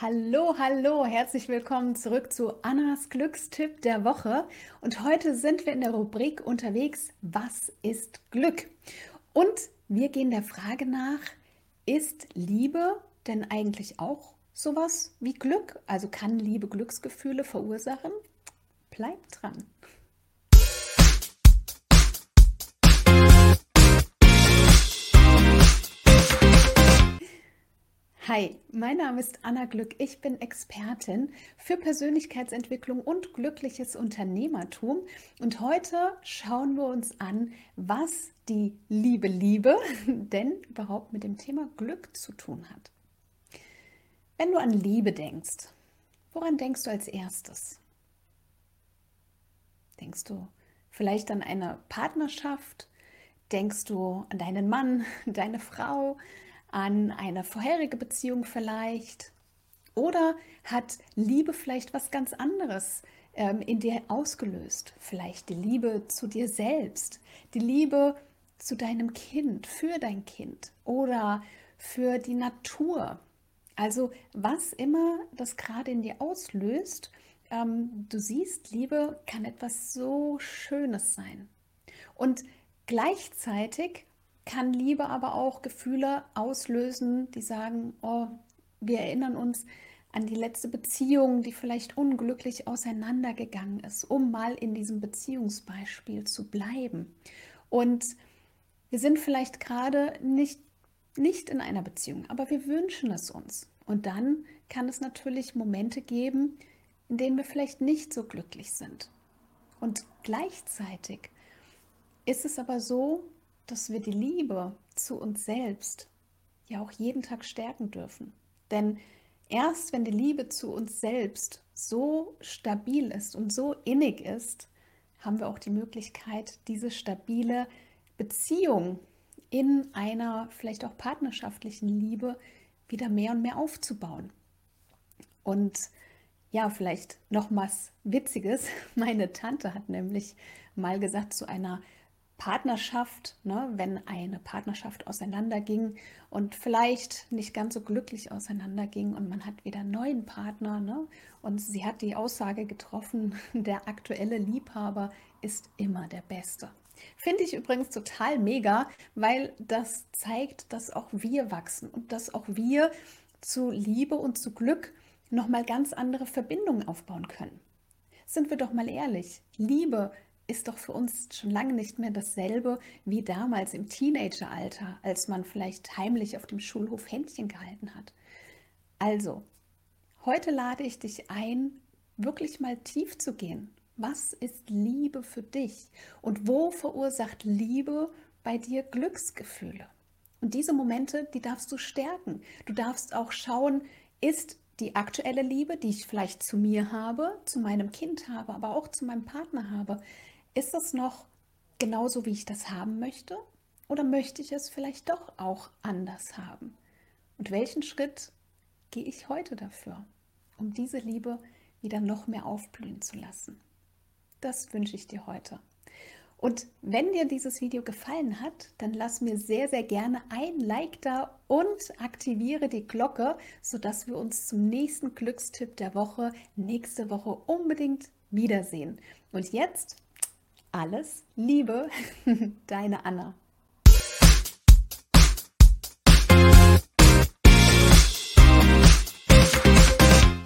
Hallo, hallo, herzlich willkommen zurück zu Annas Glückstipp der Woche. Und heute sind wir in der Rubrik unterwegs, was ist Glück? Und wir gehen der Frage nach, ist Liebe denn eigentlich auch sowas wie Glück? Also kann Liebe Glücksgefühle verursachen? Bleibt dran. Hi, mein Name ist Anna Glück. Ich bin Expertin für Persönlichkeitsentwicklung und glückliches Unternehmertum. Und heute schauen wir uns an, was die liebe Liebe denn überhaupt mit dem Thema Glück zu tun hat. Wenn du an Liebe denkst, woran denkst du als erstes? Denkst du vielleicht an eine Partnerschaft? Denkst du an deinen Mann, deine Frau? An eine vorherige Beziehung vielleicht? Oder hat Liebe vielleicht was ganz anderes ähm, in dir ausgelöst? Vielleicht die Liebe zu dir selbst, die Liebe zu deinem Kind, für dein Kind oder für die Natur. Also was immer das gerade in dir auslöst, ähm, du siehst, Liebe kann etwas so Schönes sein. Und gleichzeitig kann Liebe aber auch Gefühle auslösen, die sagen, oh, wir erinnern uns an die letzte Beziehung, die vielleicht unglücklich auseinandergegangen ist, um mal in diesem Beziehungsbeispiel zu bleiben. Und wir sind vielleicht gerade nicht, nicht in einer Beziehung, aber wir wünschen es uns. Und dann kann es natürlich Momente geben, in denen wir vielleicht nicht so glücklich sind. Und gleichzeitig ist es aber so, dass wir die Liebe zu uns selbst ja auch jeden Tag stärken dürfen. Denn erst wenn die Liebe zu uns selbst so stabil ist und so innig ist, haben wir auch die Möglichkeit, diese stabile Beziehung in einer vielleicht auch partnerschaftlichen Liebe wieder mehr und mehr aufzubauen. Und ja, vielleicht noch was Witziges. Meine Tante hat nämlich mal gesagt zu einer Partnerschaft, ne, wenn eine Partnerschaft auseinanderging und vielleicht nicht ganz so glücklich auseinanderging und man hat wieder einen neuen Partner ne, und sie hat die Aussage getroffen, der aktuelle Liebhaber ist immer der Beste. Finde ich übrigens total mega, weil das zeigt, dass auch wir wachsen und dass auch wir zu Liebe und zu Glück nochmal ganz andere Verbindungen aufbauen können. Sind wir doch mal ehrlich, Liebe ist doch für uns schon lange nicht mehr dasselbe wie damals im Teenageralter, als man vielleicht heimlich auf dem Schulhof Händchen gehalten hat. Also, heute lade ich dich ein, wirklich mal tief zu gehen. Was ist Liebe für dich? Und wo verursacht Liebe bei dir Glücksgefühle? Und diese Momente, die darfst du stärken. Du darfst auch schauen, ist die aktuelle Liebe, die ich vielleicht zu mir habe, zu meinem Kind habe, aber auch zu meinem Partner habe, ist es noch genauso, wie ich das haben möchte? Oder möchte ich es vielleicht doch auch anders haben? Und welchen Schritt gehe ich heute dafür, um diese Liebe wieder noch mehr aufblühen zu lassen? Das wünsche ich dir heute. Und wenn dir dieses Video gefallen hat, dann lass mir sehr, sehr gerne ein Like da und aktiviere die Glocke, sodass wir uns zum nächsten Glückstipp der Woche nächste Woche unbedingt wiedersehen. Und jetzt alles Liebe, deine Anna.